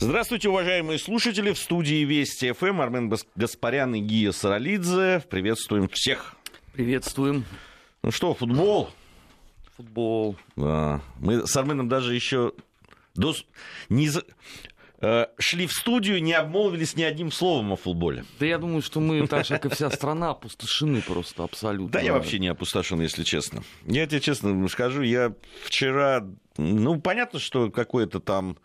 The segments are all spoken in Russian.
Здравствуйте, уважаемые слушатели. В студии Вести ФМ Армен Гаспарян и Гия Саралидзе. Приветствуем всех. Приветствуем. Ну что, футбол? Футбол. Да. Мы с Арменом даже еще до... не... Э, шли в студию, не обмолвились ни одним словом о футболе. Да я думаю, что мы, так же, как и вся страна, опустошены просто абсолютно. Да я вообще не опустошен, если честно. Я тебе честно скажу, я вчера... Ну, понятно, что какое-то там...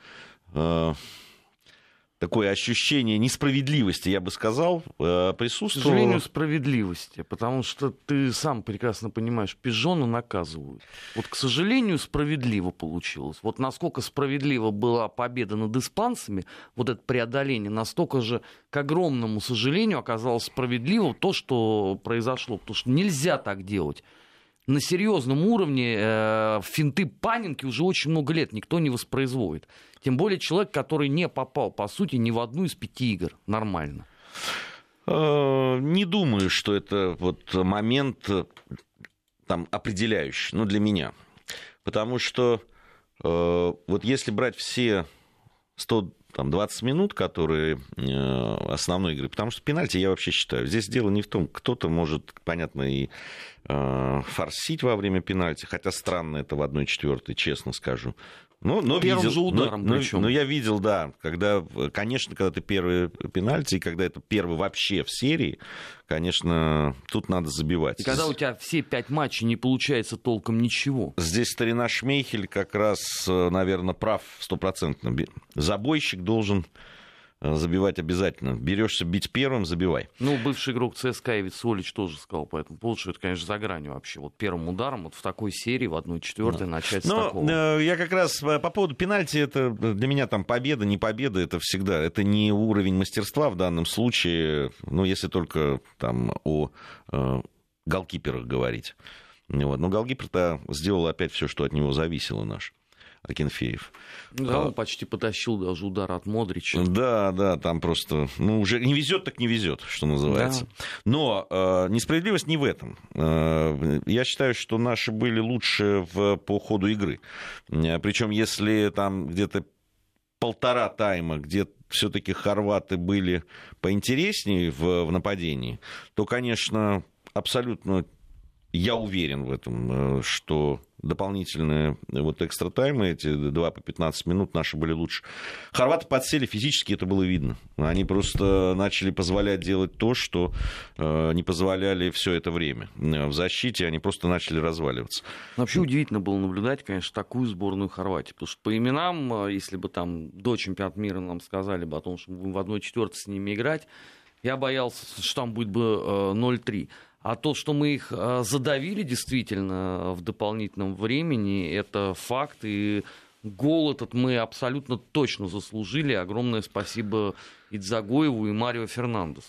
Такое ощущение несправедливости, я бы сказал, э, присутствовало. К сожалению, справедливости, потому что ты сам прекрасно понимаешь, пижона наказывают. Вот, к сожалению, справедливо получилось. Вот насколько справедлива была победа над испанцами, вот это преодоление, настолько же, к огромному сожалению, оказалось справедливо то, что произошло. Потому что нельзя так делать на серьезном уровне э, финты панинки уже очень много лет никто не воспроизводит. Тем более человек, который не попал, по сути, ни в одну из пяти игр нормально. Э, не думаю, что это вот момент там, определяющий, ну, для меня. Потому что э, вот если брать все 100 там, 20 минут, которые э, основной игры. Потому что пенальти, я вообще считаю, здесь дело не в том, кто-то может, понятно, и э, форсить во время пенальти, хотя странно это в 1-4, честно скажу. Ну, но Первым видел, же ударом но, причем. Но, но я видел, да, когда, конечно, когда ты первый пенальти, и когда это первый вообще в серии, конечно, тут надо забивать. И когда у тебя все пять матчей не получается толком ничего. Здесь старина Шмейхель как раз, э, наверное, прав стопроцентно. Забойщик должен забивать обязательно. Берешься бить первым, забивай. Ну, бывший игрок ЦСКА Ивит Солич тоже сказал по этому поводу, что это, конечно, за гранью вообще. Вот первым ударом вот в такой серии, в одной четвертой да. начать Но, с такого. Э, я как раз э, по поводу пенальти, это для меня там победа, не победа, это всегда, это не уровень мастерства в данном случае, ну, если только там о э, голкиперах говорить. Вот. Но голкипер-то сделал опять все, что от него зависело наш. Акинфеев. Да, он почти потащил даже удар от Модрича. Да, да, там просто, ну, уже не везет, так не везет, что называется. Да. Но э, несправедливость не в этом. Э, я считаю, что наши были лучше в, по ходу игры. Э, Причем, если там где-то полтора тайма, где все-таки хорваты были поинтереснее в, в нападении, то, конечно, абсолютно я уверен в этом, э, что дополнительные вот экстра таймы, эти 2 по 15 минут наши были лучше. Хорваты подсели физически, это было видно. Они просто начали позволять делать то, что э, не позволяли все это время. Э, в защите они просто начали разваливаться. Вообще удивительно было наблюдать, конечно, такую сборную Хорватии. Потому что по именам, если бы там до чемпионата мира нам сказали бы о том, что мы в одной четвертой с ними играть, я боялся, что там будет бы 0-3. А то, что мы их а, задавили действительно в дополнительном времени, это факт. И гол этот мы абсолютно точно заслужили. Огромное спасибо Идзагоеву и Марио Фернандесу.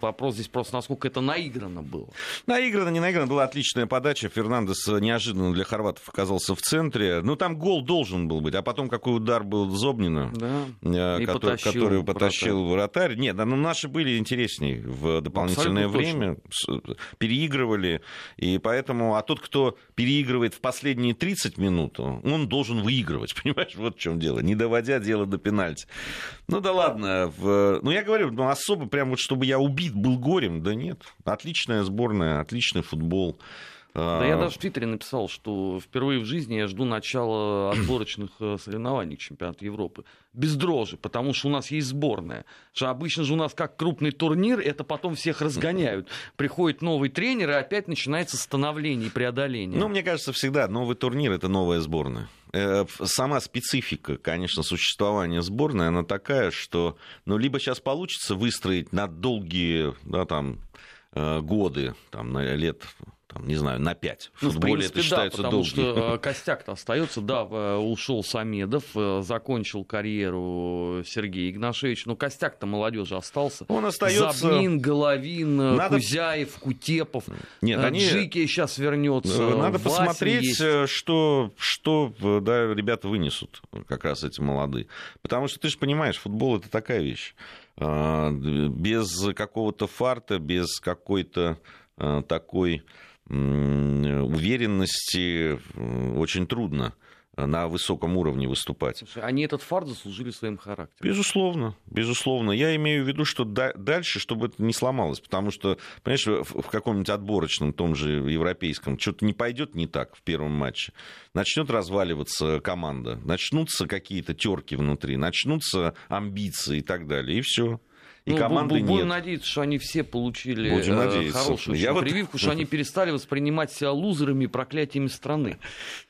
Вопрос здесь просто, насколько это наиграно было. Наиграно, не наиграно. Была отличная подача. Фернандес неожиданно для хорватов оказался в центре. Ну, там гол должен был быть. А потом какой удар был Зобнина, да. Э, который, потащил который потащил вратарь. Нет, да, ну, наши были интереснее в дополнительное Абсолютно время. Точно. Переигрывали. И поэтому... А тот, кто переигрывает в последние 30 минут, он должен выигрывать. Понимаешь, вот в чем дело. Не доводя дело до пенальти. Ну да ладно, в ну, я говорю, ну, особо прям вот, чтобы я убит был горем, да нет. Отличная сборная, отличный футбол. Да я даже в Твиттере написал, что впервые в жизни я жду начала отборочных э, соревнований к чемпионату Европы. Без дрожи, потому что у нас есть сборная. Что обычно же у нас как крупный турнир, это потом всех разгоняют. Приходит новый тренер, и опять начинается становление и преодоление. Ну, мне кажется, всегда новый турнир — это новая сборная. Э, сама специфика, конечно, существования сборной, она такая, что ну, либо сейчас получится выстроить на долгие да, там, э, годы, там, на лет там, не знаю, на 5. В ну, футболе в принципе, это считается да, потому долгий. что э, костяк-то остается. Да, ушел Самедов, закончил карьеру Сергей Игнашевич, но костяк-то молодежи остался. Он остается. Забнин, Головин, Надо... Кузяев, Кутепов. Нет, они... Джики сейчас вернется. Надо Васин посмотреть, есть. что, что да, ребята вынесут, как раз эти молодые. Потому что ты же понимаешь, футбол это такая вещь. Без какого-то фарта, без какой-то такой уверенности очень трудно на высоком уровне выступать. Слушай, они этот фарт заслужили своим характером. Безусловно, безусловно. Я имею в виду, что да, дальше, чтобы это не сломалось, потому что, понимаешь, в, в каком-нибудь отборочном, том же европейском, что-то не пойдет не так в первом матче, начнет разваливаться команда, начнутся какие-то терки внутри, начнутся амбиции и так далее, и все и ну, команды будем нет. Будем надеяться, что они все получили будем э, хорошую я прививку, вот... что они перестали воспринимать себя лузерами и проклятиями страны.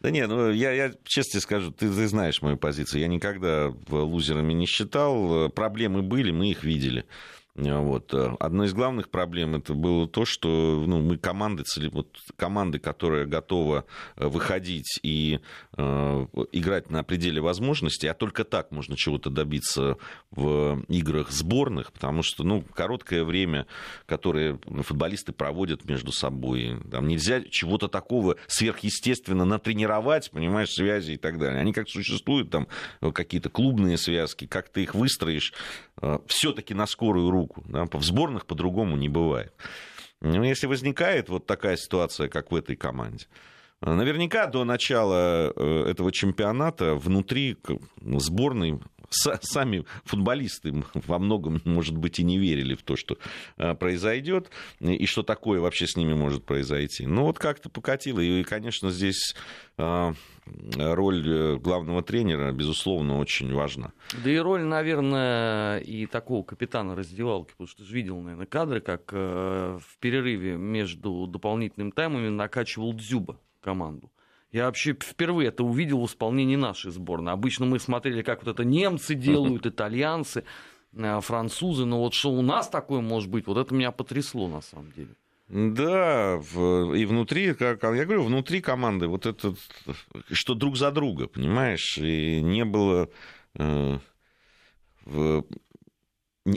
Да нет, ну я, я честно скажу, ты, ты знаешь мою позицию. Я никогда лузерами не считал. Проблемы были, мы их видели. Вот. Э, одной из главных проблем это было то, что ну, мы команды, вот, команды, которая готова э, выходить и э, играть на пределе возможностей, а только так можно чего-то добиться в играх сборных, потому что ну, короткое время, которое футболисты проводят между собой, там нельзя чего-то такого сверхъестественно натренировать, понимаешь, связи и так далее. Они как существуют, там какие-то клубные связки, как ты их выстроишь, э, все-таки на скорую руку. Да? В сборных по-другому не бывает. Но если возникает вот такая ситуация, как в этой команде, наверняка до начала э, этого чемпионата внутри сборной сами футболисты во многом, может быть, и не верили в то, что э, произойдет, и что такое вообще с ними может произойти. Но вот как-то покатило, и, конечно, здесь э, роль э, главного тренера, безусловно, очень важна. Да и роль, наверное, и такого капитана раздевалки, потому что ты же видел, наверное, кадры, как в перерыве между дополнительными таймами накачивал Дзюба команду. Я вообще впервые это увидел в исполнении нашей сборной. Обычно мы смотрели, как вот это немцы делают, итальянцы, э, французы. Но вот что у нас такое может быть, вот это меня потрясло на самом деле. Да, и внутри, как я говорю, внутри команды вот это, что друг за друга, понимаешь, и не было э,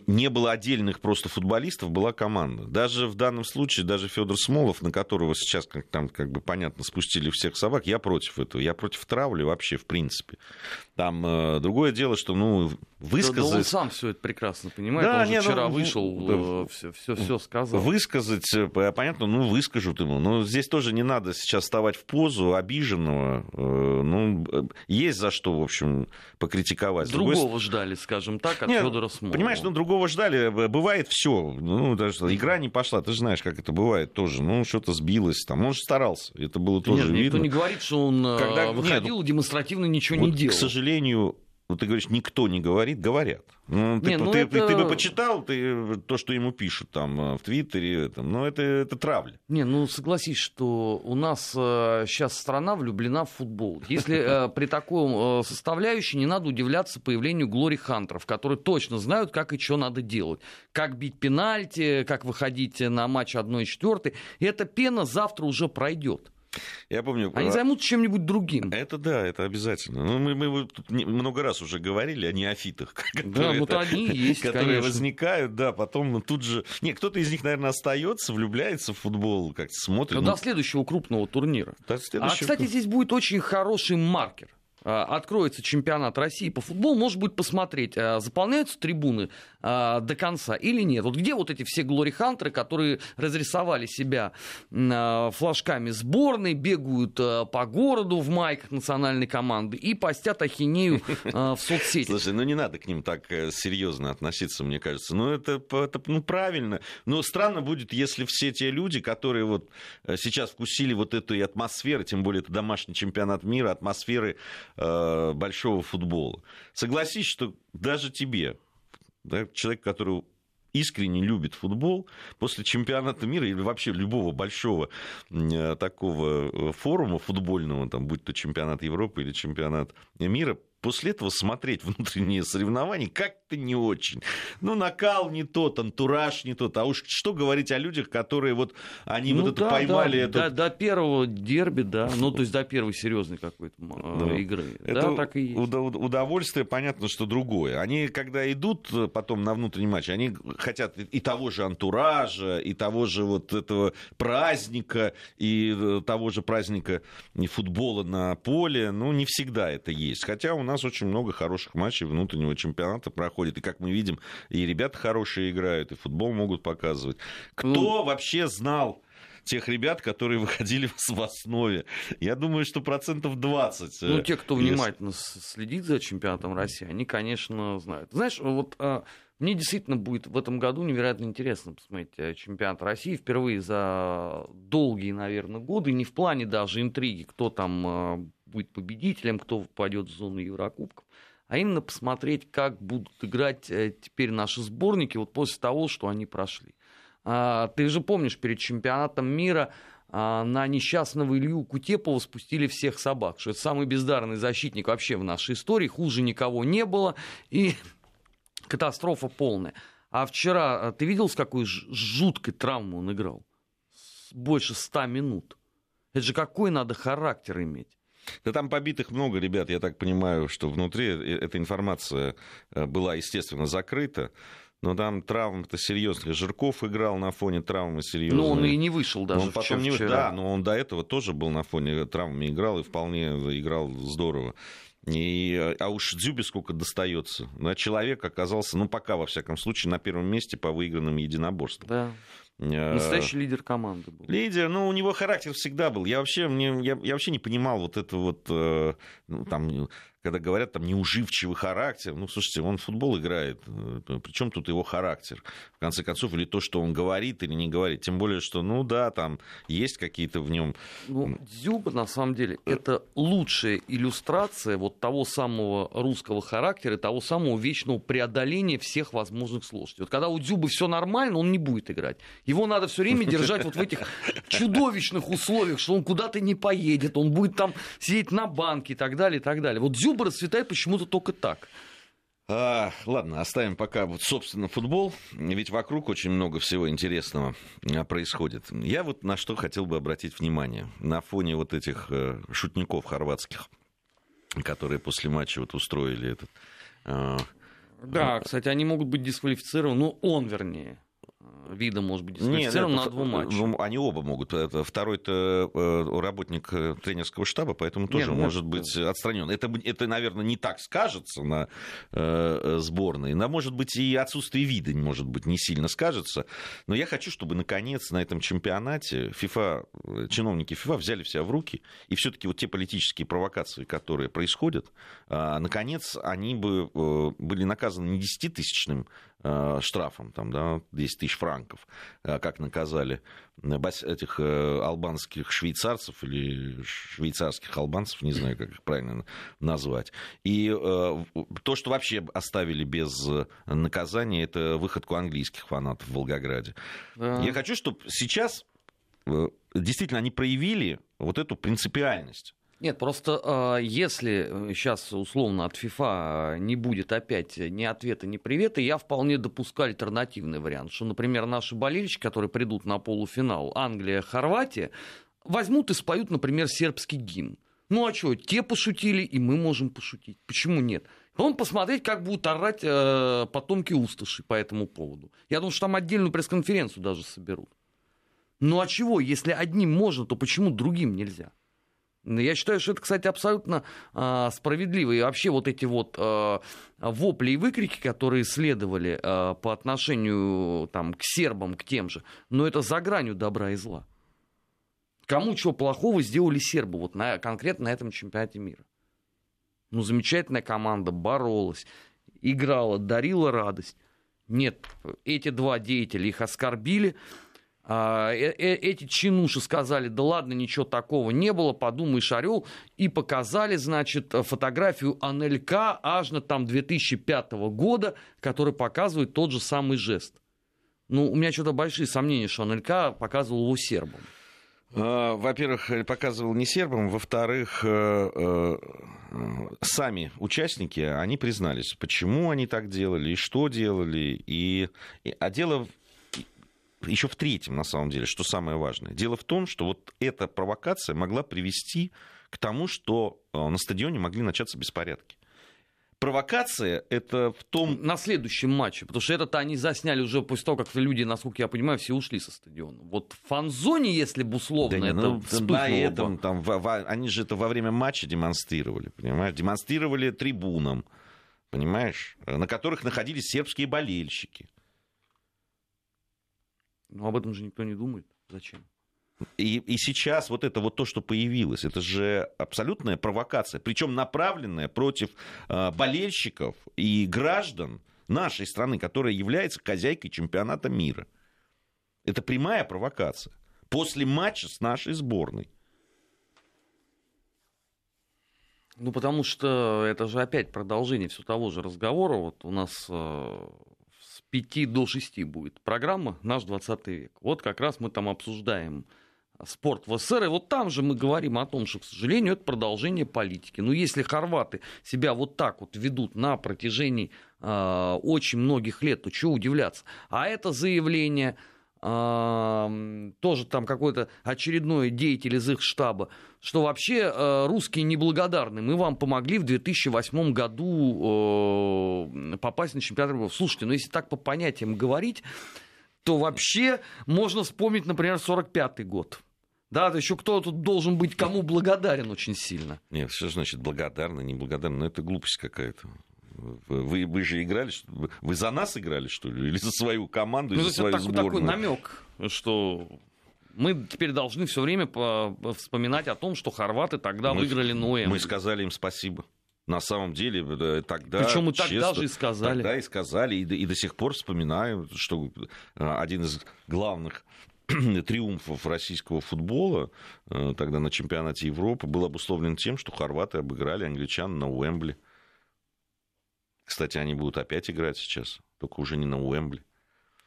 не было отдельных просто футболистов, была команда. Даже в данном случае, даже Федор Смолов, на которого сейчас, как там, как бы понятно, спустили всех собак, я против этого. Я против травли вообще, в принципе. Там э, другое дело, что, ну, высказать... Да, да он сам все это прекрасно понимает. Да, он не, вчера ну, вышел, да, э, все, все, все сказал. Высказать, э, понятно, ну, выскажут ему. Но здесь тоже не надо сейчас вставать в позу обиженного. Э, ну, есть за что, в общем, покритиковать. Другого Другой... ждали, скажем так, от Федора Смолова. Понимаешь, ну, другого ждали, бывает все. Ну, даже игра не пошла, ты же знаешь, как это бывает тоже. Ну, что-то сбилось там. Он же старался, это было тоже Нет, видно. Никто не говорит, что он э, Когда... выходил Нет, демонстративно ничего вот, не делал. К сожалению, ну, ты говоришь, никто не говорит, говорят. Ну, ты, не, ну ты, это... ты, ты бы почитал ты, то, что ему пишут там э, в Твиттере, там, но это, это травля. Не, ну согласись, что у нас э, сейчас страна влюблена в футбол. Если э, при таком э, составляющей не надо удивляться появлению Глори Хантеров, которые точно знают, как и что надо делать. Как бить пенальти, как выходить на матч 1-4. И эта пена завтра уже пройдет. Я помню... Они займутся чем-нибудь другим. Это да, это обязательно. Ну, мы, мы тут много раз уже говорили о неофитах, которые, да, вот они есть, которые конечно. возникают, да, потом тут же... Не, кто-то из них, наверное, остается, влюбляется в футбол, как-то смотрит. Ну, до следующего крупного турнира. До следующего... А, кстати, здесь будет очень хороший маркер. А, откроется чемпионат России по футболу, может быть, посмотреть, а, заполняются трибуны а, до конца или нет. Вот где вот эти все глори-хантеры, которые разрисовали себя флажками сборной, бегают по городу в майках национальной команды и постят ахинею в соцсети. Слушай, ну не надо к ним так э, серьезно относиться, мне кажется. Ну это, это ну, правильно. Но странно будет, если все те люди, которые вот э, сейчас вкусили вот эту и атмосферу, тем более это домашний чемпионат мира, атмосферы Э, большого футбола. Согласись, что даже тебе, да, человек, который искренне любит футбол, после чемпионата мира или вообще любого большого э, такого э, форума футбольного, там, будь то чемпионат Европы или чемпионат мира, после этого смотреть внутренние соревнования как-то не очень. Ну, накал не тот, антураж не тот. А уж что говорить о людях, которые вот, они ну, вот да, это поймали. Да, этот... до, до первого дерби, да, ну, то есть до первой серьезной какой-то да. игры. Это да, так и есть. удовольствие, понятно, что другое. Они, когда идут потом на внутренний матч, они хотят и того же антуража, и того же вот этого праздника, и э, того же праздника футбола на поле. Ну, не всегда это есть. Хотя у нас очень много хороших матчей внутреннего чемпионата проходит. И, как мы видим, и ребята хорошие играют, и футбол могут показывать. Кто ну... вообще знал тех ребят, которые выходили в основе. Я думаю, что процентов 20. Ну, те, кто внимательно следит за чемпионатом России, они, конечно, знают. Знаешь, вот а, мне действительно будет в этом году невероятно интересно посмотреть э, чемпионат России впервые за долгие, наверное, годы, не в плане даже интриги, кто там а, будет победителем, кто попадет в зону Еврокубков, а именно посмотреть, как будут играть э, теперь наши сборники вот после того, что они прошли. А, ты же помнишь, перед чемпионатом мира а, на несчастного Илью Кутепова спустили всех собак, что это самый бездарный защитник вообще в нашей истории, хуже никого не было, и катастрофа полная. А вчера а, ты видел, с какой жуткой травмой он играл? Больше ста минут. Это же какой надо характер иметь? Да там побитых много ребят, я так понимаю, что внутри э, эта информация э, была, естественно, закрыта. Но там травм-то серьезных. Жирков играл на фоне травмы серьезной. Но он и не вышел даже он потом не... Да, но он до этого тоже был на фоне травмы играл и вполне играл здорово. И, а уж Дзюбе сколько достается. Да, человек оказался, ну, пока, во всяком случае, на первом месте по выигранным единоборствам. Да. Э, Настоящий лидер команды был. Лидер, ну, у него характер всегда был. Я вообще, мне, я, я вообще не понимал вот это вот, э, ну, там, когда говорят там неуживчивый характер, ну, слушайте, он в футбол играет, э, причем тут его характер, в конце концов, или то, что он говорит или не говорит, тем более, что, ну, да, там есть какие-то в нем... Ну, Дзюба, на самом деле, это лучшая иллюстрация вот того самого русского характера, того самого вечного преодоления всех возможных сложностей. Вот когда у Дзюбы все нормально, он не будет играть. Его надо все время держать вот в этих чудовищных условиях, что он куда-то не поедет, он будет там сидеть на банке и так далее, и так далее. Вот Дзюба Зуб расцветает почему-то только так. А, ладно, оставим пока вот, собственно, футбол, ведь вокруг очень много всего интересного а, происходит. Я вот на что хотел бы обратить внимание. На фоне вот этих э, шутников хорватских, которые после матча вот устроили этот... Э, да, э, кстати, они могут быть дисквалифицированы, ну, он, вернее вида может быть дисквалифицирован на двум матчах. Ну, они оба могут. Второй-то э, работник э, тренерского штаба, поэтому тоже нет, может нет, быть отстранен. Это, это, наверное, не так скажется на э, сборной. Но, может быть, и отсутствие вида, может быть, не сильно скажется. Но я хочу, чтобы, наконец, на этом чемпионате FIFA, чиновники FIFA взяли себя в руки, и все-таки вот те политические провокации, которые происходят, наконец, они бы были наказаны не 10-тысячным Э, штрафом, там, да, 10 тысяч франков, э, как наказали этих э, албанских швейцарцев или швейцарских албанцев, не знаю, как их правильно назвать. И то, что вообще оставили без наказания, это выходку английских фанатов в Волгограде. Да. Я хочу, чтобы сейчас действительно они проявили вот эту принципиальность. Нет, просто а, если сейчас условно от ФИФА не будет опять ни ответа, ни привета, я вполне допускаю альтернативный вариант, что, например, наши болельщики, которые придут на полуфинал Англия, Хорватия, возьмут и споют, например, сербский гимн. Ну а что, те пошутили, и мы можем пошутить. Почему нет? Он посмотреть, как будут орать э, потомки усташи по этому поводу. Я думаю, что там отдельную пресс-конференцию даже соберут. Ну а чего, если одним можно, то почему другим нельзя? Я считаю, что это, кстати, абсолютно а, справедливо. И вообще вот эти вот а, вопли и выкрики, которые следовали а, по отношению там, к сербам, к тем же, но это за гранью добра и зла. Кому чего плохого сделали сербы вот на, конкретно на этом чемпионате мира? Ну, замечательная команда, боролась, играла, дарила радость. Нет, эти два деятеля их оскорбили, э, э, эти чинуши сказали, да ладно, ничего такого не было, подумаешь, орел, и показали, значит, фотографию Анелька аж на там 2005 года, который показывает тот же самый жест. Ну, у меня что-то большие сомнения, что Анелька показывал его сербам. А, во-первых, показывал не сербам, во-вторых, э, сами участники, они признались, почему они так делали и что делали. И... А дело еще в третьем, на самом деле, что самое важное. Дело в том, что вот эта провокация могла привести к тому, что э, на стадионе могли начаться беспорядки провокация это в том... На следующем матче, потому что это-то они засняли уже после того, как люди, насколько я понимаю, все ушли со стадиона. Вот в фан-зоне, если бы условно да это ну, на этом, там, в, в, они же это во время матча демонстрировали, понимаешь? Демонстрировали трибунам, понимаешь? На которых находились сербские болельщики. Но об этом же никто не думает. Зачем? И, и сейчас вот это вот то, что появилось, это же абсолютная провокация, причем направленная против э, болельщиков и граждан нашей страны, которая является хозяйкой чемпионата мира. Это прямая провокация. После матча с нашей сборной. Ну, потому что это же опять продолжение все того же разговора. Вот у нас э, 5 до 6 будет программа «Наш 20 век». Вот как раз мы там обсуждаем спорт в СССР. И вот там же мы говорим о том, что, к сожалению, это продолжение политики. Но если хорваты себя вот так вот ведут на протяжении э, очень многих лет, то чего удивляться? А это заявление тоже там какой-то очередной деятель из их штаба, что вообще э, русские неблагодарны. Мы вам помогли в 2008 году э, попасть на чемпионат мира. Слушайте, ну если так по понятиям говорить, то вообще можно вспомнить, например, 45 год. Да, то еще кто тут должен быть кому благодарен очень сильно. Нет, что значит благодарны, неблагодарны? Ну, это глупость какая-то. Вы, вы же играли, вы за нас играли, что ли? Или за свою команду, ну, за свою так, сборную? такой намек, что мы теперь должны все время вспоминать о том, что хорваты тогда мы, выиграли Ноем. Мы сказали им спасибо. На самом деле, тогда... Причем мы тогда же и сказали. Тогда и сказали, и, и до сих пор вспоминаю, что а, один из главных триумфов российского футбола э, тогда на чемпионате Европы был обусловлен тем, что хорваты обыграли англичан на Уэмбли. Кстати, они будут опять играть сейчас, только уже не на Уэмбли.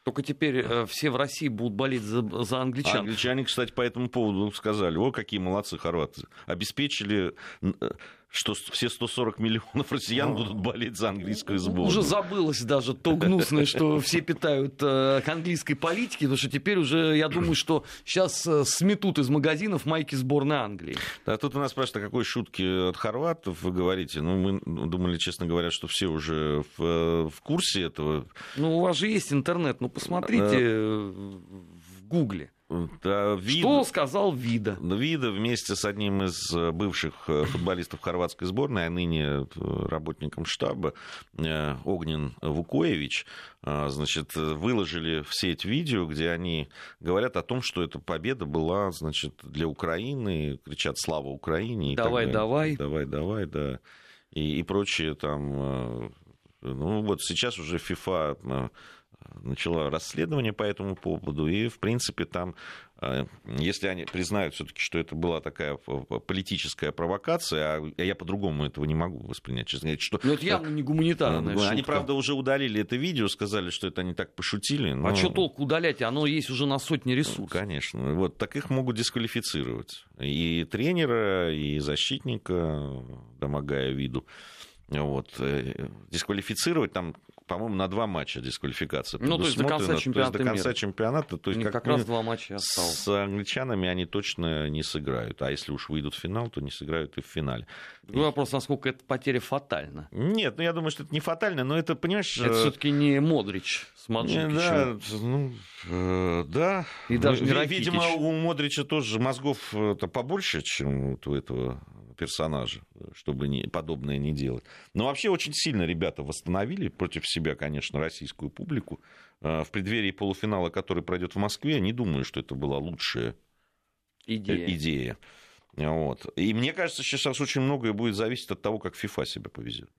Только теперь э, все в России будут болеть за, за англичан. англичане, кстати, по этому поводу сказали, о, какие молодцы хорваты. Обеспечили э, что все 140 миллионов россиян ну, будут болеть за английскую сборную. Уже забылось даже то гнусное, что все питают э, к английской политике, потому что теперь уже, я думаю, что сейчас э, сметут из магазинов майки сборной Англии. Да, тут у нас спрашивают, о какой шутке от хорватов вы говорите. Ну, мы думали, честно говоря, что все уже в, э, в курсе этого. Ну, у вас же есть интернет, ну, посмотрите в Гугле. Да, Вид... Что сказал Вида? Вида вместе с одним из э, бывших э, футболистов хорватской сборной, а ныне э, работником штаба, Огнен Вукоевич, значит, выложили в сеть видео, где они говорят о том, что эта победа была, значит, для Украины, кричат «Слава Украине!» Давай, давай. Давай, давай, да. И, и прочее там... Ну вот сейчас уже ФИФА начала расследование по этому поводу, и, в принципе, там, э, если они признают все-таки, что это была такая политическая провокация, а я по-другому этого не могу воспринять, честно говоря. Что, но это явно не гуманитарная Они, шутка. правда, уже удалили это видео, сказали, что это они так пошутили. Но... А что толку удалять? Оно есть уже на сотни ресурсов. Конечно. Вот, так их могут дисквалифицировать. И тренера, и защитника, домогая виду. Вот. Э, дисквалифицировать там по-моему, на два матча дисквалификация. Ну, то есть до конца чемпионата. То есть до конца мира. чемпионата. То есть как, как раз два матча осталось. С англичанами они точно не сыграют. А если уж выйдут в финал, то не сыграют и в финале. Другой и... вопрос, насколько эта потеря фатальна. Нет, ну я думаю, что это не фатально, но это, понимаешь... Это э, все таки не Модрич с Маджикичем. Да, ну, э, да. И даже не Видимо, у Модрича тоже мозгов побольше, чем у этого персонажа, чтобы не, подобное не делать. Но вообще очень сильно ребята восстановили против себя, конечно, российскую публику. А, в преддверии полуфинала, который пройдет в Москве, не думаю, что это была лучшая идея. идея. Вот. И мне кажется, сейчас очень многое будет зависеть от того, как ФИФА себя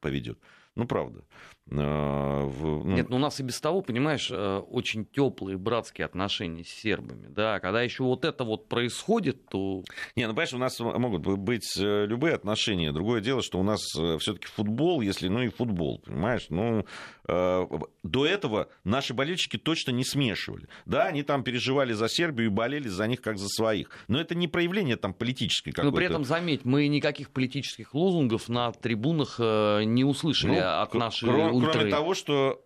поведет. Ну, правда. А, в, ну... Нет, ну у нас и без того, понимаешь, э, очень теплые братские отношения с сербами. Да, когда еще вот это вот происходит, то. Не, ну понимаешь, у нас могут быть э, любые отношения. Другое дело, что у нас э, все-таки футбол, если ну и футбол, понимаешь, ну до этого наши болельщики точно не смешивали. Да, они там переживали за Сербию и болели за них как за своих. Но это не проявление там политической какой-то. Но при этом, заметь, мы никаких политических лозунгов на трибунах не услышали. Ну, от нашей кроме, ультры. Кроме того, что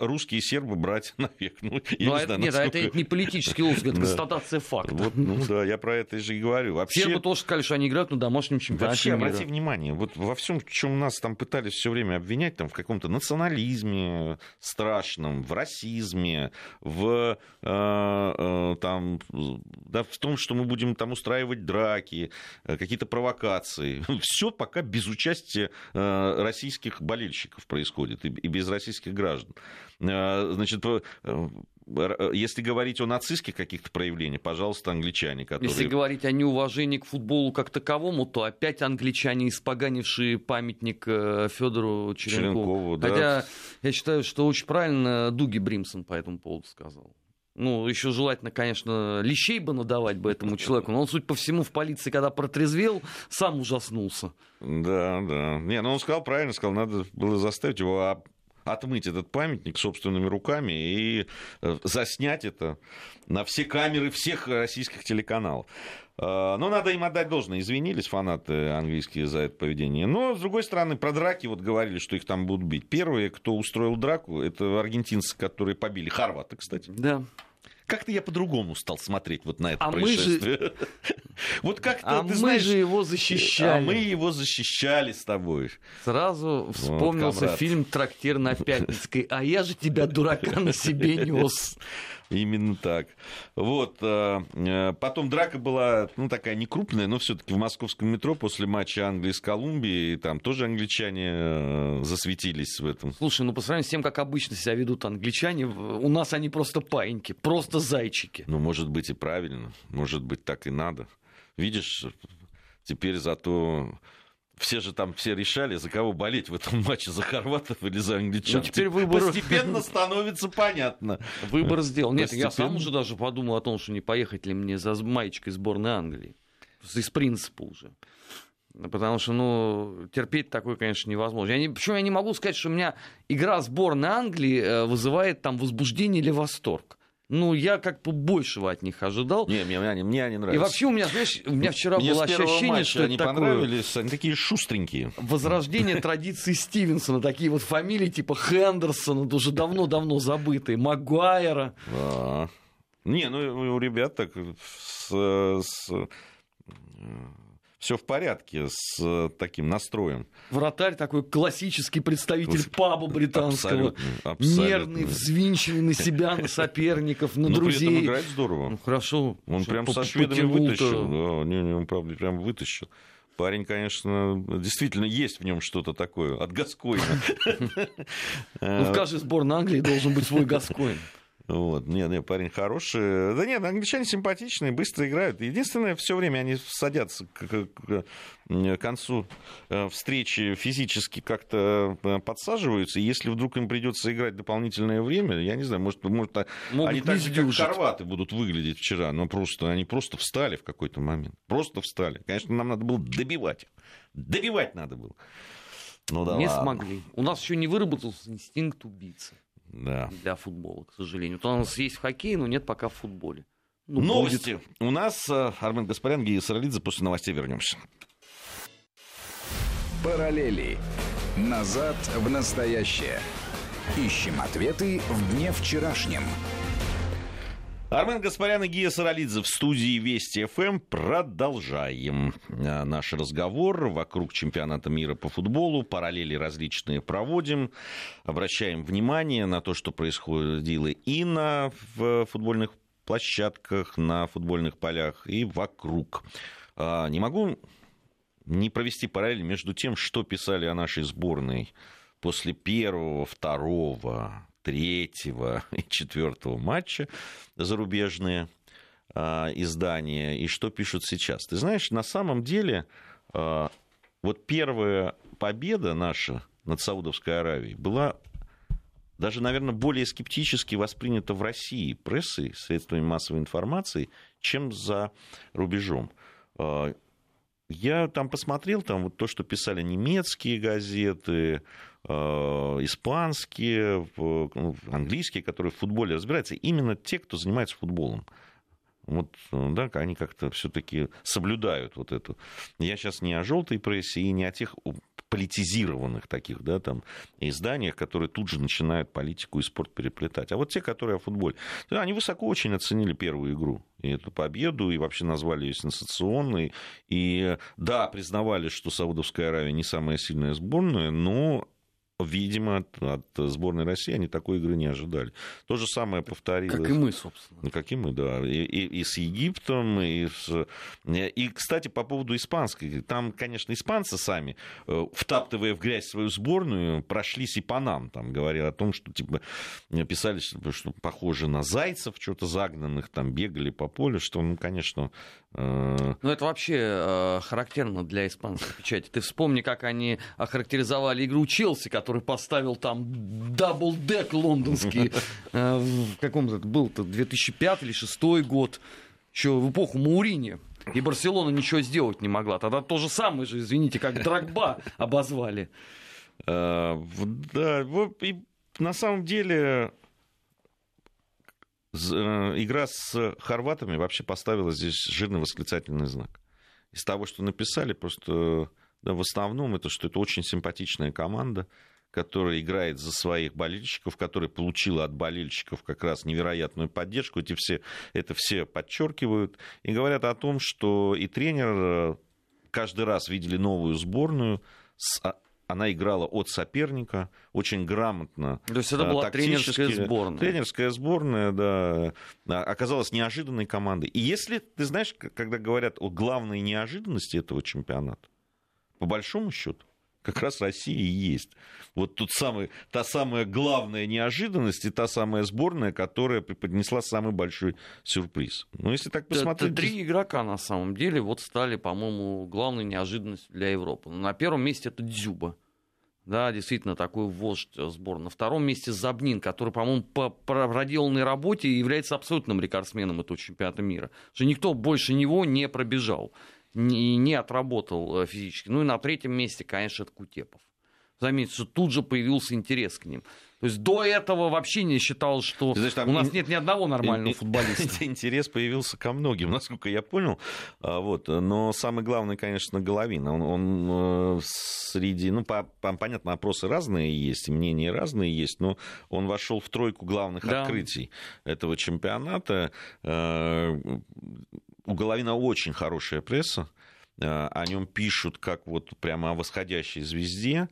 русские и сербы брать навек. Ну, я ну, не а знаю, нет, насколько... это не политический лозунг, это констатация факта. Вот, ну да, я про это же и говорю. Вообще... Сербы тоже сказали, что они играют на домашнем чемпионате Вообще, мира. обрати внимание, вот во всем, чем нас там пытались все время обвинять, там, в каком-то национализме страшном, в расизме, в, э, э, там, да, в том, что мы будем там устраивать драки, э, какие-то провокации. Все пока без участия э, российских болельщиков происходит и, и без российских граждан. Э, значит, если говорить о нацистских каких-то проявлениях, пожалуйста, англичане, которые... Если говорить о неуважении к футболу как таковому, то опять англичане, испоганившие памятник э, Федору Черенкову. Черенкову да. Хотя я считаю, что очень правильно Дуги Бримсон по этому поводу сказал. Ну, еще желательно, конечно, лещей бы надавать бы этому человеку, но он, судя по всему, в полиции, когда протрезвел, сам ужаснулся. Да, да. Не, ну он сказал правильно, сказал, надо было заставить его отмыть этот памятник собственными руками и э, заснять это на все камеры всех российских телеканалов. Э, но надо им отдать должное. Извинились фанаты английские за это поведение. Но, с другой стороны, про драки вот говорили, что их там будут бить. Первые, кто устроил драку, это аргентинцы, которые побили Харвата, кстати. Да. Как-то я по-другому стал смотреть вот на это а происшествие. Мы же... Вот как-то, а ты мы знаешь, же его защищали. А мы его защищали с тобой. Сразу вспомнился вот, фильм «Трактир на Пятницкой». А я же тебя, дурака, на себе нес. Именно так. Вот. Э, э, потом драка была, ну, такая не крупная, но все таки в московском метро после матча Англии с Колумбией, там тоже англичане э, засветились в этом. Слушай, ну, по сравнению с тем, как обычно себя ведут англичане, у нас они просто паиньки, просто зайчики. Ну, может быть, и правильно. Может быть, так и надо. Видишь, теперь зато все же там все решали, за кого болеть в этом матче, за хорватов или за англичан. Ну, теперь выбор... Постепенно становится понятно. Выбор сделал. Нет, Постепенно... я сам уже даже подумал о том, что не поехать ли мне за маечкой сборной Англии. Из принципа уже. Потому что, ну, терпеть такое, конечно, невозможно. Я не, причем я не могу сказать, что у меня игра сборной Англии э, вызывает там возбуждение или восторг ну, я как бы большего от них ожидал. Не, мне, мне, мне они нравятся. И вообще у меня, знаешь, у меня вчера мне было ощущение, матча что они это понравились, такое... они такие шустренькие. Возрождение традиции Стивенсона, такие вот фамилии типа Хендерсона, уже давно-давно забытые, Магуайра. Не, ну у ребят так с, с все в порядке с э, таким настроем. Вратарь такой классический представитель паба британского. Абсолютно, абсолютно. Нервный, взвинченный на себя, на соперников, на Но друзей. Но при этом играет здорово. Ну, хорошо. Он прям со шведами вытащил. Да, не, не, он, правда, прям вытащил. Парень, конечно, действительно есть в нем что-то такое от Гаскоина. Ну, в каждой сборной Англии должен быть свой Гаскоин. Вот. Нет, нет, парень хороший. Да нет, англичане симпатичные, быстро играют. Единственное, все время они садятся к, к, к концу э, встречи физически как-то э, подсаживаются. И если вдруг им придется играть дополнительное время, я не знаю, может, может Могут они так же, как хорваты будут выглядеть вчера, но просто они просто встали в какой-то момент. Просто встали. Конечно, нам надо было добивать. Добивать надо было. Ну, да не ладно. смогли. У нас еще не выработался инстинкт убийцы да. для футбола, к сожалению. То у нас есть в хоккее, но нет пока в футболе. Ну, Новости. Будет. У нас э, Армен Гаспарян, Гия Саралидзе. После новостей вернемся. Параллели. Назад в настоящее. Ищем ответы в дне вчерашнем. Армен Гаспарян и Гия Саралидзе в студии Вести ФМ. Продолжаем э, наш разговор вокруг чемпионата мира по футболу. Параллели различные проводим. Обращаем внимание на то, что происходило и на футбольных площадках, на футбольных полях и вокруг. А, не могу не провести параллель между тем, что писали о нашей сборной после первого, второго, третьего и четвертого матча зарубежные а, издания и что пишут сейчас. Ты знаешь, на самом деле а, вот первая победа наша над Саудовской Аравией была даже, наверное, более скептически воспринята в России прессой, средствами массовой информации, чем за рубежом. А, я там посмотрел, там вот то, что писали немецкие газеты, э, испанские, ну, английские, которые в футболе разбираются, именно те, кто занимается футболом. Вот, да, они как-то все-таки соблюдают вот эту. Я сейчас не о желтой прессе и не о тех политизированных таких, да, там, изданиях, которые тут же начинают политику и спорт переплетать. А вот те, которые о футболе, они высоко очень оценили первую игру, и эту победу, и вообще назвали ее сенсационной. И да, признавали, что Саудовская Аравия не самая сильная сборная, но видимо, от, от сборной России они такой игры не ожидали. То же самое повторилось. Как и мы, собственно. Как и мы, да. И, и, и с Египтом, и с... И, кстати, по поводу испанской. Там, конечно, испанцы сами, э, втаптывая в грязь свою сборную, прошлись и по нам. Там говорили о том, что, типа, писали, что похоже на зайцев, что-то загнанных, там бегали по полю, что, ну, конечно... Э... Ну, это вообще э, характерно для испанской печати. Ты вспомни, как они охарактеризовали игру Челси, который поставил там double-deck лондонский. Э, в каком-то был-то 2005 или 2006 год, еще в эпоху Моуринью. И Барселона ничего сделать не могла. Тогда то же самое же, извините, как Дрогба обозвали. Э, да, и на самом деле э, игра с хорватами вообще поставила здесь жирный восклицательный знак. Из того, что написали, просто да, в основном это, что это очень симпатичная команда, которая играет за своих болельщиков, которая получила от болельщиков как раз невероятную поддержку. Эти все, это все подчеркивают и говорят о том, что и тренер э, каждый раз видели новую сборную с а, она играла от соперника очень грамотно. То есть это была тренерская сборная. Тренерская сборная, да, оказалась неожиданной командой. И если, ты знаешь, когда говорят о главной неожиданности этого чемпионата, по большому счету, как раз Россия и есть. Вот тут самый, та самая главная неожиданность и та самая сборная, которая преподнесла самый большой сюрприз. Ну, если так посмотреть... Это три игрока, на самом деле, вот стали, по-моему, главной неожиданностью для Европы. На первом месте это Дзюба. Да, действительно, такой вождь сборной. На втором месте Забнин, который, по-моему, по проделанной работе является абсолютным рекордсменом этого чемпионата мира. Что никто больше него не пробежал не, не отработал э, физически. Ну и на третьем месте, конечно, это Кутепов. Заметьте, тут же появился интерес к ним. То есть до этого вообще не считал, что знаешь, там у нас нет ни одного нормального футболиста. Интерес появился ко многим, насколько я понял. А, вот. Но самый главный, конечно, Головин. Он, он э, среди... Ну, по, по, понятно, опросы разные есть, мнения разные есть, но он вошел в тройку главных да. открытий этого чемпионата э, у Головина очень хорошая пресса, э, о нем пишут как вот прямо о восходящей звезде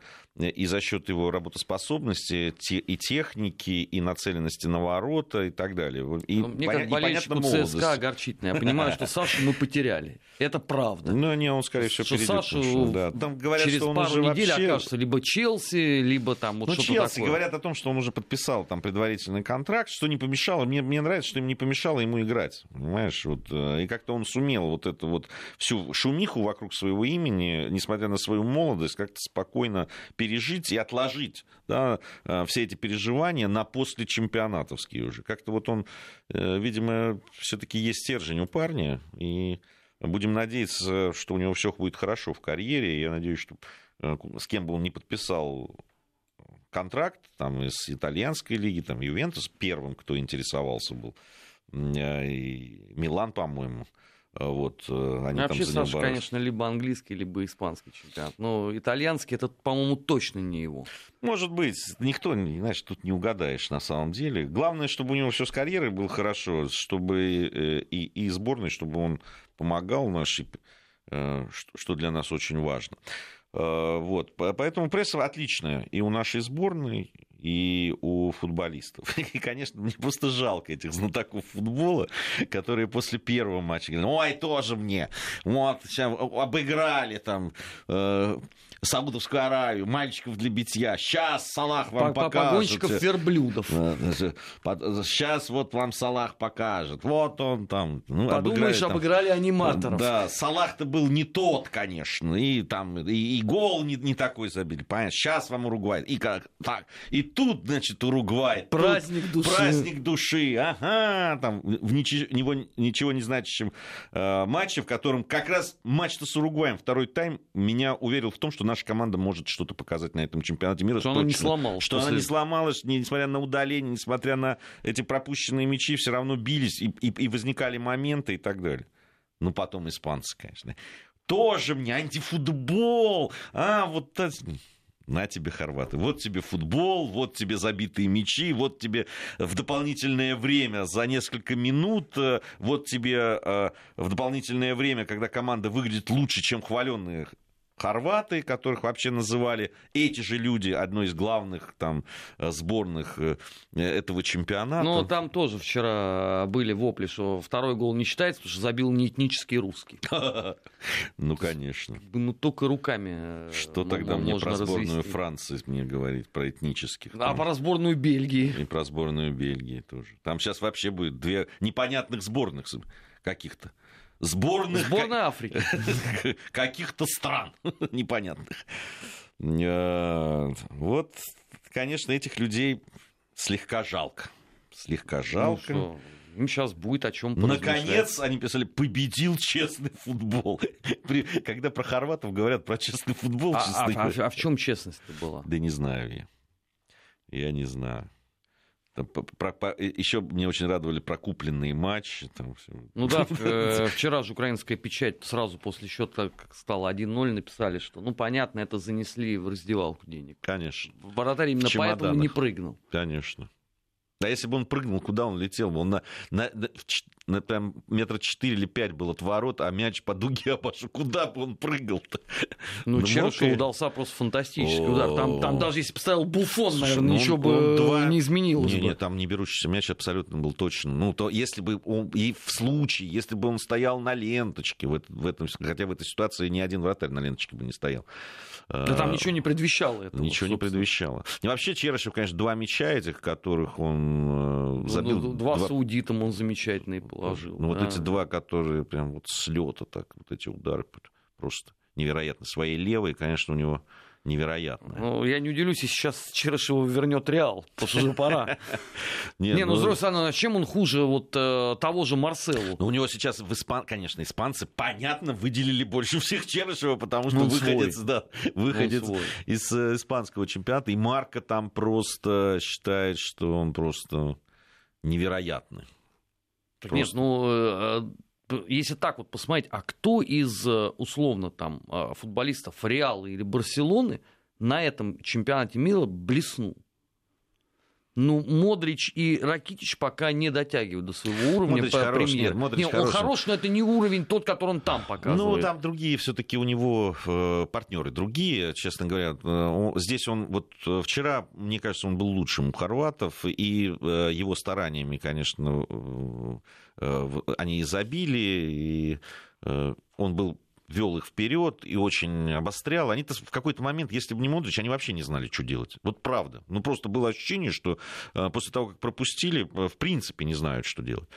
и за счет его работоспособности и техники, и нацеленности на ворота и так далее. И, ну, мне как болельщику ЦСКА огорчительно. Я понимаю, что Сашу мы потеряли. Это правда. Ну, не, он, скорее всего, что Сашу да. Там говорят, через что он пару уже недель вообще... окажется либо Челси, либо там вот ну, что-то Челси такое. говорят о том, что он уже подписал там предварительный контракт, что не помешало. Мне, мне нравится, что им не помешало ему играть. Понимаешь? Вот, э, и как-то он сумел вот эту вот всю шумиху вокруг своего имени, несмотря на свою молодость, как-то спокойно перейти пережить и отложить да, э, все эти переживания на после чемпионатовские уже. Как-то вот он, э, видимо, все-таки есть стержень у парня, и будем надеяться, что у него все будет хорошо в карьере. Я надеюсь, что э, с кем бы он не подписал контракт, там, из итальянской лиги, там, Ювентус первым, кто интересовался был, и Милан, по-моему, вот, э, они Вообще, там Саша, конечно, либо английский, либо испанский чемпионат. Но итальянский, это, по-моему, точно не его. Может быть. Никто, знаешь, тут не угадаешь на самом деле. Главное, чтобы у него все с карьерой было хорошо, чтобы э, и, и сборной, чтобы он помогал нашей, э, что для нас очень важно. Вот. Поэтому пресса отличная и у нашей сборной, и у футболистов. И, конечно, мне просто жалко этих знатоков футбола, которые после первого матча говорят, ой, тоже мне, вот, сейчас обыграли там э, Саудовскую Аравию, мальчиков для битья, сейчас Салах вам покажет. Погонщиков верблюдов. Сейчас вот вам Салах покажет, вот он там. Ну, Подумаешь, там, обыграли аниматоров. Да, Салах-то был не тот, конечно, и там, и, и гол не, не такой забили, понятно, сейчас вам Уругвай, и как, так, и тут, значит, Уругвай. Праздник тут души. Праздник души, ага, там, в ничего, ничего не значащем э, матче, в котором как раз матч-то с Уругваем, второй тайм, меня уверил в том, что наша команда может что-то показать на этом чемпионате мира. Что точно, она не сломалась. Что после... она не сломалась, несмотря на удаление, несмотря на эти пропущенные мячи, все равно бились, и, и, и возникали моменты и так далее. Ну, потом испанцы, конечно. Тоже мне антифутбол. А, вот это на тебе, хорваты. Вот тебе футбол, вот тебе забитые мячи, вот тебе в дополнительное время за несколько минут, э, вот тебе э, в дополнительное время, когда команда выглядит лучше, чем хваленные хорваты, которых вообще называли эти же люди одной из главных там сборных этого чемпионата. Но там тоже вчера были вопли, что второй гол не считается, потому что забил не этнический русский. Ну, конечно. Ну, только руками Что тогда мне про сборную Франции мне говорить, про этнических? А про сборную Бельгии? И про сборную Бельгии тоже. Там сейчас вообще будет две непонятных сборных каких-то сборных... Сборная Африки. Каких-то стран непонятных. Э, вот, конечно, этих людей слегка жалко. Слегка жалко. Ну, им сейчас будет о чем Наконец, они писали, победил честный футбол. Когда про хорватов говорят про честный футбол, а, а, а, а в чем честность была? Да не знаю я. Я не знаю. Про, про, еще мне очень радовали прокупленные матчи. Там, все. Ну да, э, вчера же украинская печать сразу после счета, как стало 1-0, написали, что, ну понятно, это занесли в раздевалку денег. Конечно. Вратарь именно поэтому не прыгнул. Конечно. А если бы он прыгнул, куда он летел? Он на, на, на, прям метра четыре или пять был от ворот, а мяч по дуге обошел. Куда бы он прыгал-то? Ну, ну Черышев удался просто фантастический удар. Там, там даже если поставил Буфон, наверное, ничего бы два... не изменилось не, бы. Нет, там не берущийся мяч абсолютно был точно. Ну, то если бы он, и в случае, если бы он стоял на ленточке, в, в этом, хотя в этой ситуации ни один вратарь на ленточке бы не стоял. Да там ничего не предвещало этого. Ничего не предвещало. И вообще Черышев, конечно, два мяча этих, которых он Э, забил... Ну, два, два саудитам он замечательный положил. Ну, да. вот эти два, которые прям вот с лета так, вот эти удары просто невероятно. Своей левой, конечно, у него невероятное. Ну, я не удивлюсь, если сейчас Черышева вернет Реал, потому что пора. Не, не ну, с другой стороны, чем он хуже вот э, того же Марселу? Ну, у него сейчас, в Испан... конечно, испанцы, понятно, выделили больше всех Черышева, потому что выходец, да, выходец из э, испанского чемпионата, и Марка там просто считает, что он просто невероятный. Просто... Нет, ну, э, если так вот посмотреть, а кто из, э, условно, там, э, футболистов Реала или Барселоны на этом чемпионате мира блеснул? Ну, Модрич и Ракитич пока не дотягивают до своего уровня Модрич по хорош, Нет, Модрич нет, он хорош, но это не уровень тот, который он там показывает. Ну, там другие все-таки у него э, партнеры другие, честно говоря. Э, здесь он, вот э, вчера, мне кажется, он был лучшим у хорватов, и его стараниями, конечно, они и забили, и он был вел их вперед и очень обострял. Они-то в какой-то момент, если бы не Модрич, они вообще не знали, что делать. Вот правда. Ну, просто было ощущение, что э, после того, как пропустили, э, в принципе не знают, что делать.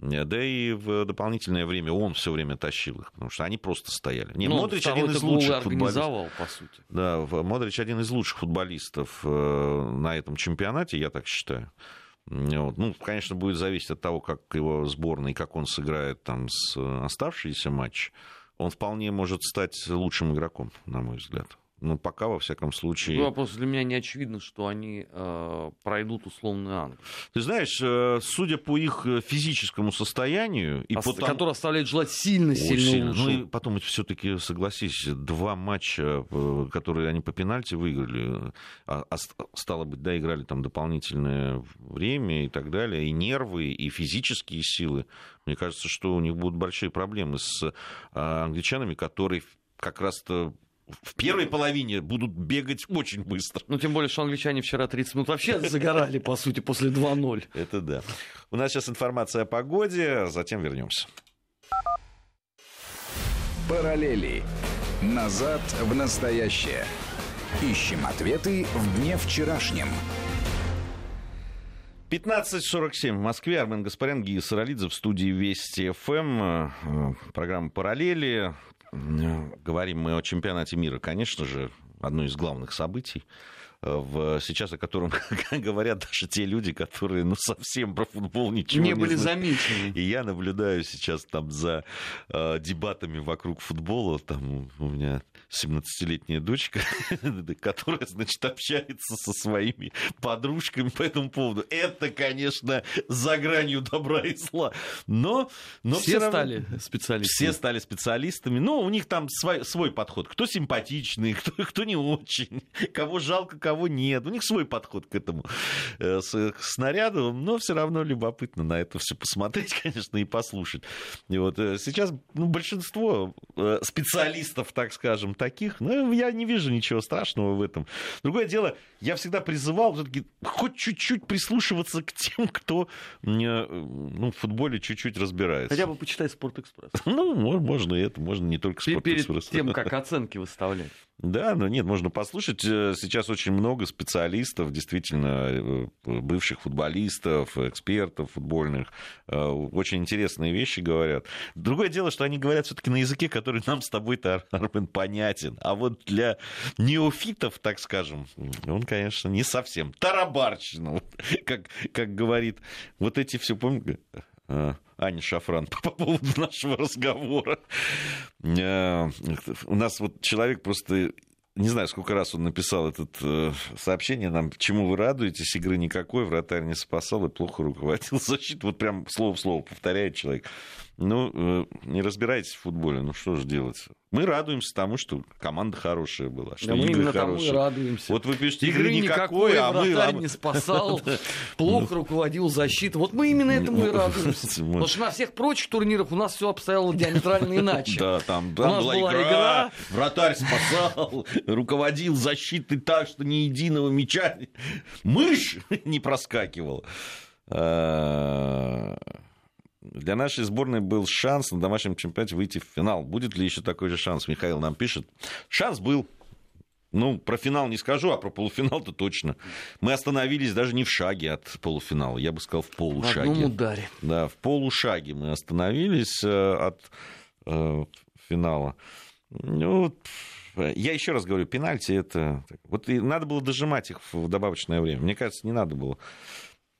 Э, да и в дополнительное время он все время тащил их, потому что они просто стояли. Не, ну, Модрич один из лучших футболистов. по сути. Да, Модрич один из лучших футболистов на этом чемпионате, я так считаю. Вот. Ну, конечно, будет зависеть от того, как его сборная, как он сыграет там с оставшиеся матчи он вполне может стать лучшим игроком, на мой взгляд. Ну, пока, во всяком случае... Ну, вопрос для меня не очевидно, что они э, пройдут условную Англию. Ты знаешь, э, судя по их э, физическому состоянию... И Ос- по Который оставляет желать сильно-сильно лучше. Ну, и потом, все таки согласись, два матча, э, которые они по пенальти выиграли, а, а, стало быть, да, играли там дополнительное время и так далее, и нервы, и физические силы. Мне кажется, что у них будут большие проблемы с а, англичанами, которые как раз-то в первой половине будут бегать очень быстро. Ну, тем более, что англичане вчера 30 минут вообще загорали, по сути, после 2-0. Это да. У нас сейчас информация о погоде, затем вернемся. Параллели. Назад в настоящее. Ищем ответы в дне вчерашнем. 15.47 в Москве. Армен Гаспарян, Гия Саралидзе в студии Вести ФМ. Э, программа «Параллели». Говорим мы о чемпионате мира, конечно же, одно из главных событий в, сейчас о котором говорят даже те люди, которые ну, совсем про футбол ничего не, не были знают. замечены. И я наблюдаю сейчас там за э, дебатами вокруг футбола. Там у меня 17-летняя дочка, которая, значит, общается со своими подружками по этому поводу. Это, конечно, за гранью добра и зла. Но, но все, все стали специалистами. Все стали специалистами. Но у них там свой, свой подход. Кто симпатичный, кто, кто не очень. Кого жалко, кого никого нет. У них свой подход к этому э, с, к снаряду, но все равно любопытно на это все посмотреть, конечно, и послушать. И вот э, сейчас ну, большинство э, специалистов, так скажем, таких, ну, я не вижу ничего страшного в этом. Другое дело, я всегда призывал хоть чуть-чуть прислушиваться к тем, кто ну, в футболе чуть-чуть разбирается. Хотя бы почитай «Спортэкспресс». Ну, можно и это, можно не только «Спортэкспресс». Перед тем, как оценки выставлять. Да, но нет, можно послушать. Э, сейчас очень много специалистов, действительно, э, бывших футболистов, экспертов футбольных. Э, очень интересные вещи говорят. Другое дело, что они говорят все-таки на языке, который нам с тобой-то, Армен, понятен. А вот для неофитов, так скажем, он, конечно, не совсем. Тарабарщина, как, как говорит. Вот эти все, помните, Аня Шафран по поводу нашего разговора. Э, у нас вот человек просто не знаю, сколько раз он написал это э, сообщение нам, чему вы радуетесь, игры никакой, вратарь не спасал и плохо руководил защитой. Вот прям слово в слово повторяет человек. Ну, э, не разбирайтесь в футболе, ну что же делать? Мы радуемся тому, что команда хорошая была, что да игры мы именно хорошие. Тому и радуемся. Вот вы пишете, игры, игры никакой, никакой, а мы... А не спасал, плохо руководил защитой. Вот мы именно этому и ну, радуемся. Потому что на всех прочих турнирах у нас все обстояло диаметрально иначе. Да, там, там была, была игра, вратарь спасал, руководил защитой так, что ни единого мяча мышь не проскакивал. Для нашей сборной был шанс на домашнем чемпионате выйти в финал. Будет ли еще такой же шанс? Михаил нам пишет. Шанс был. Ну, про финал не скажу, а про полуфинал-то точно. Мы остановились даже не в шаге от полуфинала, я бы сказал, в полушаге. В одном ударе. Да, в полушаге мы остановились э, от э, финала. Ну, я еще раз говорю, пенальти это... Вот и надо было дожимать их в добавочное время. Мне кажется, не надо было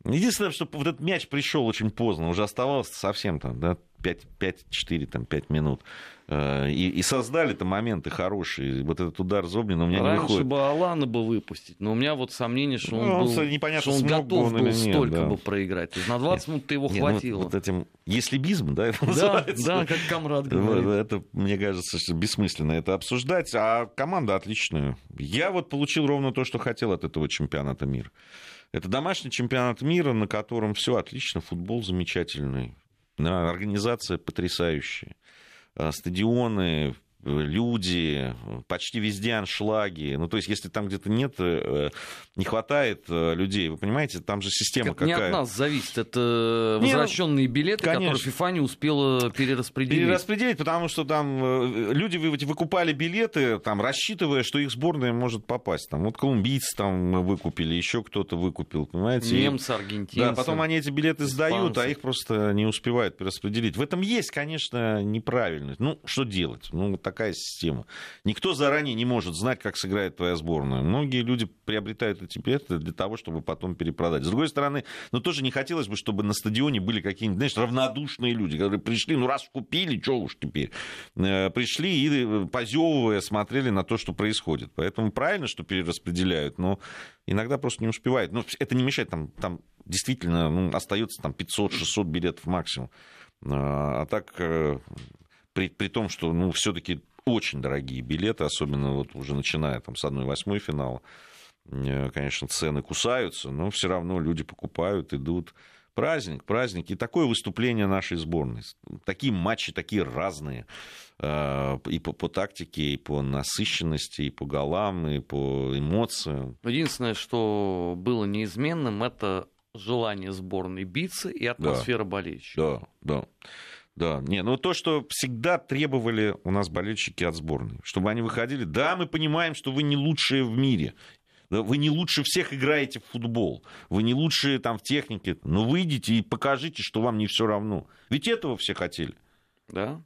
Единственное, что вот этот мяч пришел очень поздно, уже оставалось совсем там, да, 5-4, там, 5 минут. Э, и, и создали-то моменты хорошие. Вот этот удар Зобнина у меня Раньше не выходит. бы Алана бы выпустить, но у меня вот сомнение, что он, ну, был, непонятно, что он готов он был нет, столько да. бы проиграть. То есть на 20 минут его нет, хватило. Ну, вот, этим если бизм, да, это да, Да, как комрад говорит. Это, мне кажется, что бессмысленно это обсуждать. А команда отличная. Я вот получил ровно то, что хотел от этого чемпионата мира. Это домашний чемпионат мира, на котором все отлично, футбол замечательный, организация потрясающая, а, стадионы, люди, почти везде аншлаги. Ну, то есть, если там где-то нет, э, не хватает э, людей, вы понимаете, там же система это какая. не от нас зависит, это ну, возвращенные билеты, конечно. которые FIFA не успела перераспределить. Перераспределить, потому что там э, люди выкупали билеты, там, рассчитывая, что их сборная может попасть. Там, вот колумбийцы там выкупили, еще кто-то выкупил, понимаете? Немцы, аргентинцы. Да, потом они эти билеты испанцы. сдают, а их просто не успевают перераспределить. В этом есть, конечно, неправильность. Ну, что делать? Ну, так такая система. Никто заранее не может знать, как сыграет твоя сборная. Многие люди приобретают эти билеты для того, чтобы потом перепродать. С другой стороны, ну тоже не хотелось бы, чтобы на стадионе были какие-нибудь, знаешь, равнодушные люди, которые пришли, ну раз купили, что уж теперь. Э, пришли и, э, позевывая, смотрели на то, что происходит. Поэтому правильно, что перераспределяют, но иногда просто не успевают. Но это не мешает, там, там действительно ну, остается там 500-600 билетов максимум. А, а так э, при, при том, что ну, все-таки очень дорогие билеты, особенно вот уже начиная там, с 1-8 финала. Э, конечно, цены кусаются, но все равно люди покупают, идут. Праздник, праздник. И такое выступление нашей сборной. Такие матчи, такие разные. Э, и по, по тактике, и по насыщенности, и по голам, и по эмоциям. Единственное, что было неизменным, это желание сборной биться и атмосфера да, болельщиков. Да, да. Да, не, ну то, что всегда требовали у нас болельщики от сборной, чтобы они выходили, да, мы понимаем, что вы не лучшие в мире, вы не лучше всех играете в футбол, вы не лучшие там в технике, но выйдите и покажите, что вам не все равно. Ведь этого все хотели. Да.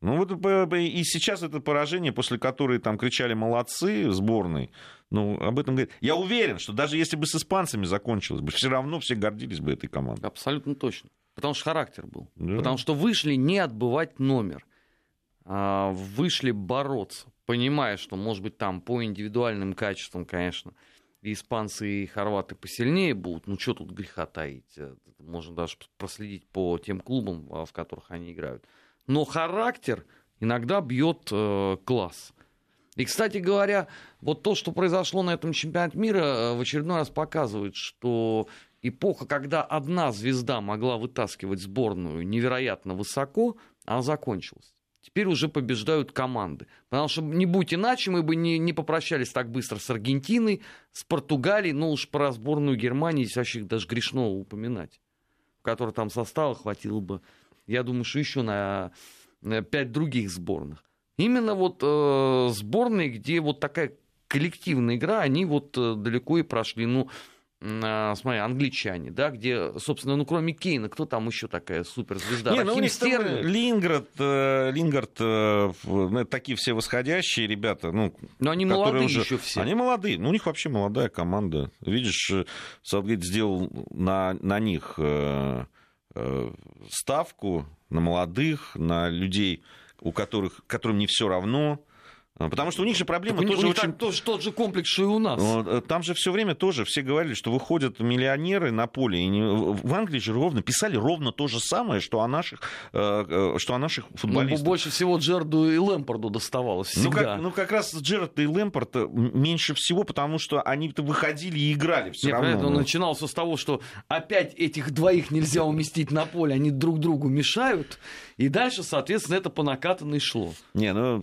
Ну вот и сейчас это поражение, после которой там кричали молодцы сборной, ну об этом говорит. Я уверен, что даже если бы с испанцами закончилось бы, все равно все гордились бы этой командой. Абсолютно точно. Потому что характер был. Да. Потому что вышли не отбывать номер. А вышли бороться, понимая, что, может быть, там по индивидуальным качествам, конечно, и испанцы, и хорваты посильнее будут. Ну, что тут греха таить? Э, можно даже проследить по тем клубам, а, в которых они играют. Но характер иногда бьет э, класс. И, кстати говоря, вот то, что произошло на этом чемпионате мира, э, в очередной раз показывает, что эпоха, когда одна звезда могла вытаскивать сборную невероятно высоко, она закончилась. Теперь уже побеждают команды. Потому что не будь иначе, мы бы не, не попрощались так быстро с Аргентиной, с Португалией, ну уж про сборную Германии здесь вообще даже грешно упоминать, в которой там состава хватило бы, я думаю, что еще на пять других сборных. Именно вот э, сборные, где вот такая коллективная игра, они вот э, далеко и прошли. Ну, а, смотри, англичане, да, где, собственно, ну, кроме Кейна, кто там еще такая суперзвезда? Не, ну, у них Стерлинг. Лингард, э, Лингард, э, ну, такие все восходящие ребята, ну, Но они молодые уже... еще все. Они молодые, ну, у них вообще молодая команда. Видишь, Саутгейт сделал на, на них ставку, на молодых, на людей, у которых, которым не все равно, а, потому что у них же проблема так тоже у них очень... тоже тот же комплекс, что и у нас. Э, там же все время тоже все говорили, что выходят миллионеры на поле. И не... В Англии же ровно писали ровно то же самое, что о наших, э, э, что о наших ну, футболистах. Ну, больше всего Джерду и Лэмпорду доставалось всегда. Ну как, ну, как раз Джерард и Лэмпорд меньше всего, потому что они-то выходили и играли все Нет, равно. Понятно, он начинался с того, что опять этих двоих нельзя уместить на поле, они друг другу мешают. И дальше, соответственно, это по накатанной шло. Не, ну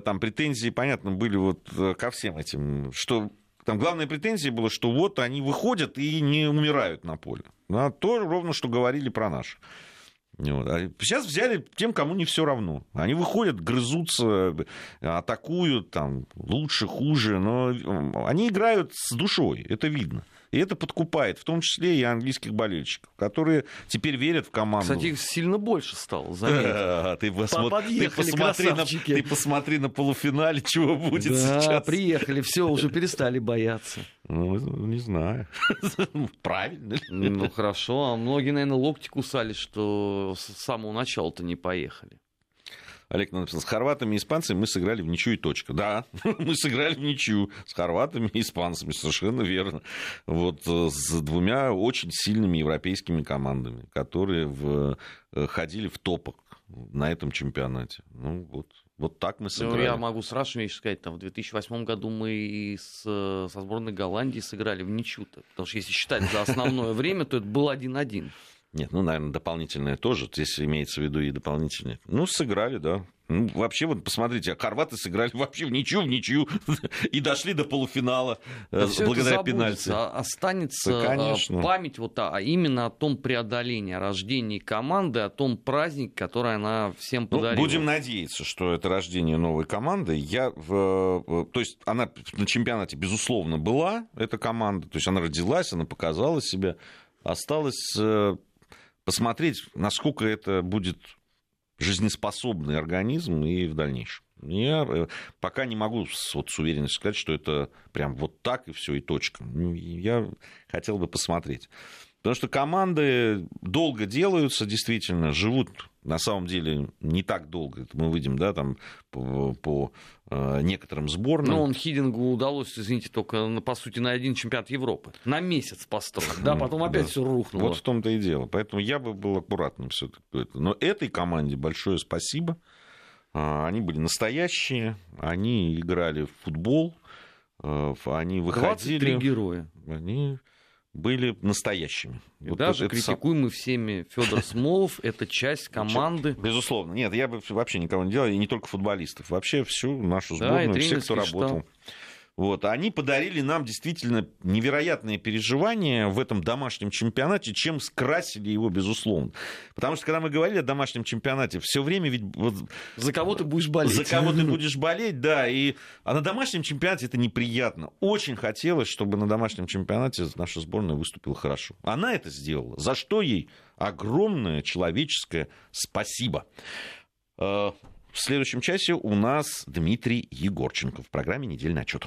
там претензии, понятно, были вот э, ко всем этим, что там главная претензия была, что вот они выходят и не умирают на поле. А то ровно, что говорили про наших. Вот. А сейчас взяли тем, кому не все равно. Они выходят, грызутся, атакуют, там, лучше, хуже, но они играют с душой, это видно. И это подкупает, в том числе и английских болельщиков, которые теперь верят в команду. Кстати, их сильно больше стало, заметь. Ты, посмотри, ты, посмотри на, ты посмотри на полуфинале, чего будет да, сейчас. приехали, все, уже перестали бояться. Ну, не знаю. Правильно. Ну, хорошо. А многие, наверное, локти кусали, что с самого начала-то не поехали. Олег написал, с хорватами и испанцами мы сыграли в ничью и точка. Да, мы сыграли в ничью с хорватами и испанцами, совершенно верно. Вот э, с двумя очень сильными европейскими командами, которые в, э, ходили в топах на этом чемпионате. Ну, вот, вот так мы сыграли. Ну, я могу сразу вещь сказать, там, в 2008 году мы с, со сборной Голландии сыграли в ничью-то. Потому что если считать за основное время, то это был 1-1. Нет, ну, наверное, дополнительное тоже. Здесь имеется в виду и дополнительное. Ну, сыграли, да. Ну, вообще, вот посмотрите, а хорваты сыграли вообще в ничью, в ничью, и дошли до полуфинала да э, благодаря пенальти. Останется да, конечно. память вот а именно о том преодолении, о рождении команды, о том празднике, который она всем ну, подарила. Ну, будем надеяться, что это рождение новой команды. Я в, то есть она на чемпионате, безусловно, была, эта команда. То есть она родилась, она показала себя. Осталось э, посмотреть, насколько это будет жизнеспособный организм и в дальнейшем. Я э, пока не могу вот с уверенностью сказать, что это прям вот так и все, и точка. Ну, я хотел бы посмотреть. Потому что команды долго делаются, действительно, живут на самом деле не так долго. Это мы выйдем, да, там по, по э, некоторым сборным. Ну, он Хидингу удалось, извините, только, по сути, на один чемпионат Европы. На месяц построить, да, потом опять да. все рухнуло. Вот в том-то и дело. Поэтому я бы был аккуратным все таки Но этой команде большое спасибо. А, они были настоящие, они играли в футбол, э, они выходили... 23 героя. Они были настоящими. И вот даже это критикуемый сам... всеми Федор Смолов это часть команды. Безусловно. Нет, я бы вообще никого не делал, и не только футболистов. Вообще всю нашу сборную, да, всех, кто работал. Штаб. Вот. Они подарили нам действительно невероятные переживания в этом домашнем чемпионате, чем скрасили его, безусловно. Потому что, когда мы говорили о домашнем чемпионате, все время ведь... Вот, за кого ты будешь болеть. За кого ты будешь болеть, да. И... А на домашнем чемпионате это неприятно. Очень хотелось, чтобы на домашнем чемпионате наша сборная выступила хорошо. Она это сделала. За что ей огромное человеческое спасибо. В следующем часе у нас Дмитрий Егорченко в программе «Недельный отчет».